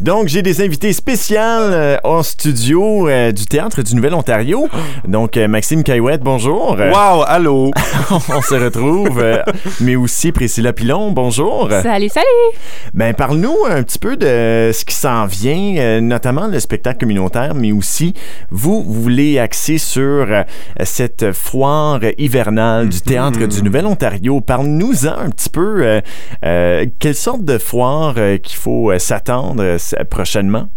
Donc, j'ai des invités spéciales euh, en studio euh, du Théâtre du Nouvel-Ontario. Donc, euh, Maxime Caillouette, bonjour. Wow, allô? On se retrouve. euh, mais aussi Priscilla Pilon, bonjour. Salut, salut! Ben, parle-nous un petit peu de ce qui s'en vient, euh, notamment le spectacle communautaire, mais aussi, vous, vous voulez axer sur euh, cette foire hivernale du Théâtre du Nouvel-Ontario. Parle-nous-en un petit peu. euh, euh, quelle sorte de foire euh, qu'il faut euh, s'attendre prochainement?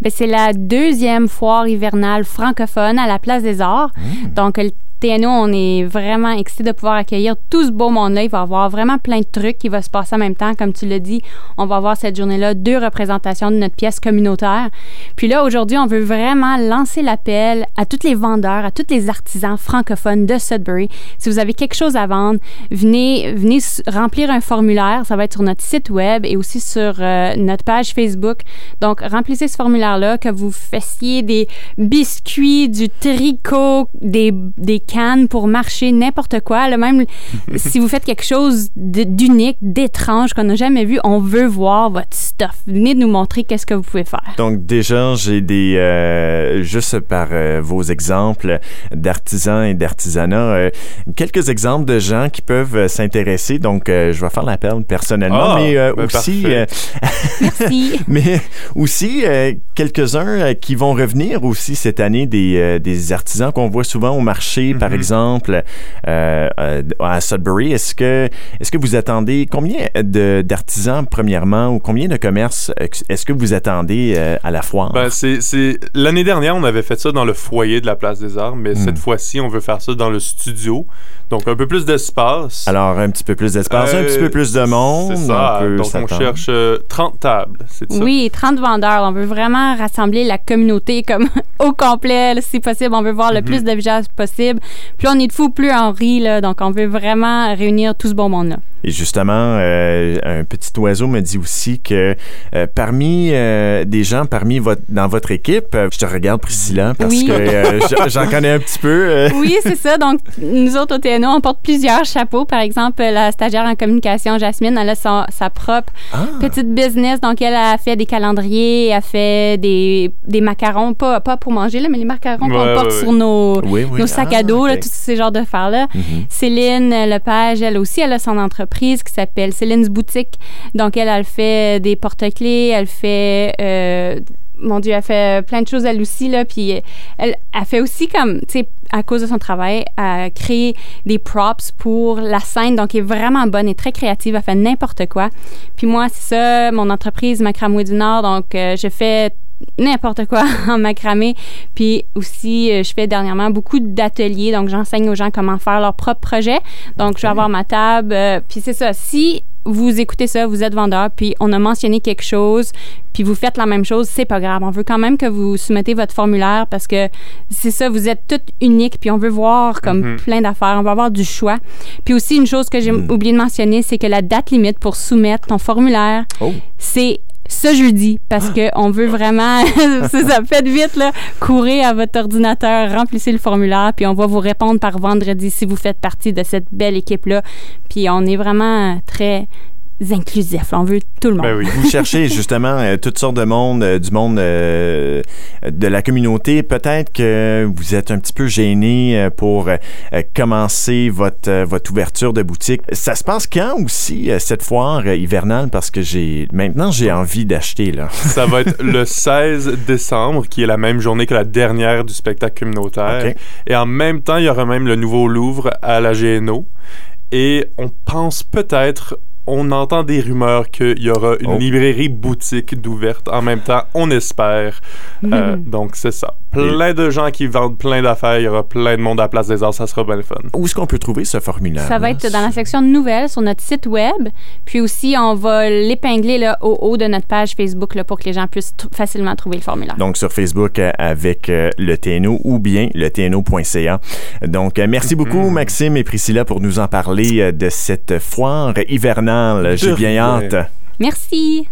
Ben, c'est la deuxième foire hivernale francophone à la Place des Arts. Donc, le TNO, on est vraiment excités de pouvoir accueillir tout ce beau monde-là. Il va y avoir vraiment plein de trucs qui vont se passer en même temps. Comme tu l'as dit, on va avoir cette journée-là deux représentations de notre pièce communautaire. Puis là, aujourd'hui, on veut vraiment lancer l'appel à tous les vendeurs, à tous les artisans francophones de Sudbury. Si vous avez quelque chose à vendre, venez, venez remplir un formulaire. Ça va être sur notre site web et aussi sur euh, notre page Facebook. Donc, remplissez ce formulaire-là, que vous fassiez des biscuits, du tricot, des, des pour marcher, n'importe quoi. Là, même si vous faites quelque chose d'unique, d'étrange qu'on n'a jamais vu, on veut voir votre stuff. Venez nous montrer qu'est-ce que vous pouvez faire. Donc déjà, j'ai des euh, juste par euh, vos exemples d'artisans et d'artisanat, euh, quelques exemples de gens qui peuvent euh, s'intéresser. Donc euh, je vais faire l'appel personnellement, Ah, mais euh, ben, aussi. Merci. mais aussi euh, quelques-uns euh, qui vont revenir aussi cette année des, euh, des artisans qu'on voit souvent au marché, par Mhm. exemple euh, euh, à Sudbury. Est-ce que est-ce que vous attendez combien d'artisans premièrement ou combien de commerces est-ce que vous attendez euh, à la foire? Ben, c'est. L'année dernière, on avait fait ça dans le foyer de la Place des Arts, mais Hmm. cette fois-ci, on veut faire ça dans le studio. Donc, un peu plus d'espace. Alors, un petit peu plus d'espace, un Euh, petit peu plus de monde. C'est ça. on peut Donc, on cherche euh, 30 tables, c'est ça? Oui, 30 vendeurs. On veut vraiment rassembler la communauté comme au complet, là, si possible. On veut voir le Mhm. plus de visages possible. Plus on est de fous, plus on rit. Là, donc, on veut vraiment réunir tout ce bon monde-là. Et justement, euh, un petit oiseau me dit aussi que euh, parmi euh, des gens, parmi votre, dans votre équipe, je te regarde Priscilla parce Oui. que euh, j'en connais un petit peu. euh. Oui, c'est ça. Donc, nous autres au TNO, on porte plusieurs chapeaux. Par exemple, la stagiaire en communication, Jasmine, elle a son- sa propre Ah, petite business. Donc, elle a fait des calendriers, elle a fait des, des macarons, pas, pas pour manger, là, mais les macarons qu'on Ouais, porte ouais, sur nos, oui, oui. nos sacs Ah, à dos, là, ok. tous ces genres de là Mhm. Céline Lepage, elle aussi, elle a son entreprise qui s'appelle Céline's Boutique. Donc, elle, elle fait des porte-clés, elle fait... euh, mon Dieu, elle fait plein de choses elle aussi, là. Puis elle, elle fait aussi comme, tu sais, à cause de son travail, elle crée des props pour la scène. Donc, elle est vraiment bonne et très créative. Elle fait n'importe quoi. Puis moi, c'est ça, mon entreprise Macramoué du Nord. Donc, euh, je fais n'importe quoi en macramé. Puis aussi, euh, je fais dernièrement beaucoup d'ateliers. Donc, j'enseigne aux gens comment faire leur propre projet. Donc, je vais avoir ma table. euh, puis c'est ça. Si vous écoutez ça, vous êtes vendeur, puis on a mentionné quelque chose, puis vous faites la même chose, c'est pas grave. On veut quand même que vous soumettez votre formulaire parce que c'est ça, vous êtes toutes uniques, puis on veut voir comme Mhm. plein d'affaires. On va avoir du choix. Puis aussi, une chose que j'ai Mhm. oublié de mentionner, c'est que la date limite pour soumettre ton formulaire, Oh. c'est ce jeudi parce que on veut vraiment ça faites vite là. Courez à votre ordinateur remplissez le formulaire puis on va vous répondre par vendredi si vous faites partie de cette belle équipe là puis on est vraiment très inclusif on veut tout le monde Ben oui. Vous cherchez justement euh, toutes sortes de monde, euh, du monde euh, de la communauté. Peut-être que vous êtes un petit peu gêné euh, pour commencer votre, euh, votre ouverture de boutique. Ça se passe quand aussi, euh, cette foire euh, hivernale? Parce que j'ai maintenant, j'ai envie d'acheter. là. Ça va être le 16 décembre, qui est la même journée que la dernière du spectacle communautaire. Et en même temps, il y aura même le nouveau Louvre à la GNO. Et on pense peut-être, on entend des rumeurs qu'il y aura une Oh. librairie boutique d'ouverte en même temps, on espère. Euh, Mhm. donc c'est ça. Plein de gens qui vendent plein d'affaires, il y aura plein de monde à la Place des Arts, ça sera bien le fun. Où est-ce qu'on peut trouver ce formulaire? Ça va être dans la section de nouvelles sur notre site web. Puis aussi, on va l'épingler là, au haut de notre page Facebook là, pour que les gens puissent t- facilement trouver le formulaire. Donc, sur Facebook euh, avec euh, le TNO ou bien le TNO.ca. Donc, merci beaucoup, Mhm. Maxime et Priscilla, pour nous en parler de cette foire hivernale. J'ai bien hâte. Merci.